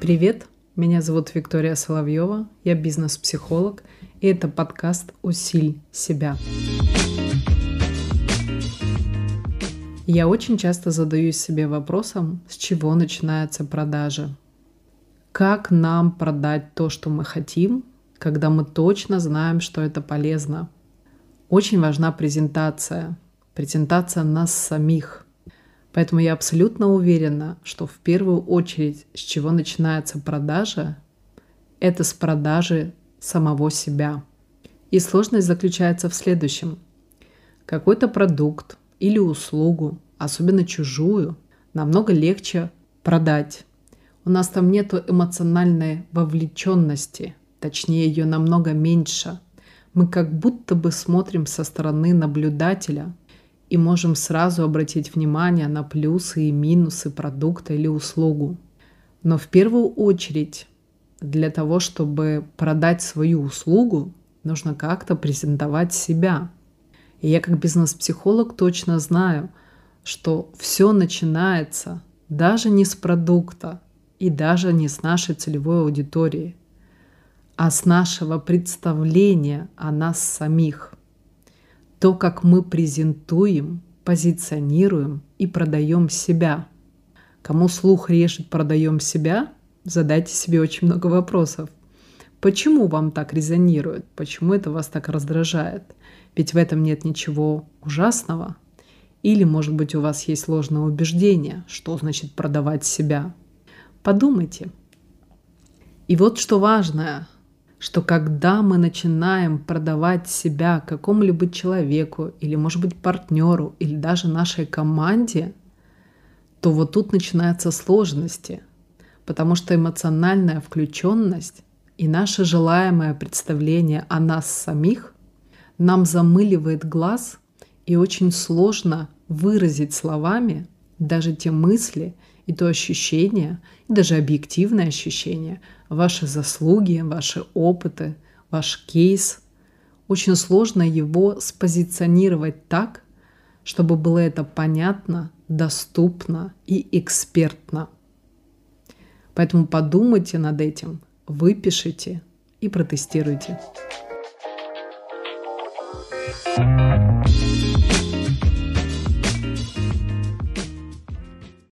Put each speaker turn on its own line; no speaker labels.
Привет, меня зовут Виктория Соловьева, я бизнес-психолог, и это подкаст «Усиль себя». Я очень часто задаюсь себе вопросом, с чего начинается продажа. Как нам продать то, что мы хотим, когда мы точно знаем, что это полезно? Очень важна презентация, презентация нас самих. Поэтому я абсолютно уверена, что в первую очередь, с чего начинается продажа, это с продажи самого себя. И сложность заключается в следующем. Какой-то продукт или услугу, особенно чужую, намного легче продать. У нас там нет эмоциональной вовлеченности, точнее ее намного меньше. Мы как будто бы смотрим со стороны наблюдателя и можем сразу обратить внимание на плюсы и минусы продукта или услугу. Но в первую очередь для того, чтобы продать свою услугу, нужно как-то презентовать себя – и я как бизнес-психолог точно знаю, что все начинается даже не с продукта и даже не с нашей целевой аудитории, а с нашего представления о нас самих. То, как мы презентуем, позиционируем и продаем себя. Кому слух режет, продаем себя, задайте себе очень много вопросов. Почему вам так резонирует? Почему это вас так раздражает? Ведь в этом нет ничего ужасного. Или, может быть, у вас есть ложное убеждение, что значит продавать себя. Подумайте. И вот что важное, что когда мы начинаем продавать себя какому-либо человеку или, может быть, партнеру или даже нашей команде, то вот тут начинаются сложности, потому что эмоциональная включенность и наше желаемое представление о нас самих нам замыливает глаз, и очень сложно выразить словами даже те мысли и то ощущение, и даже объективное ощущение, ваши заслуги, ваши опыты, ваш кейс. Очень сложно его спозиционировать так, чтобы было это понятно, доступно и экспертно. Поэтому подумайте над этим, выпишите и протестируйте. Thank you.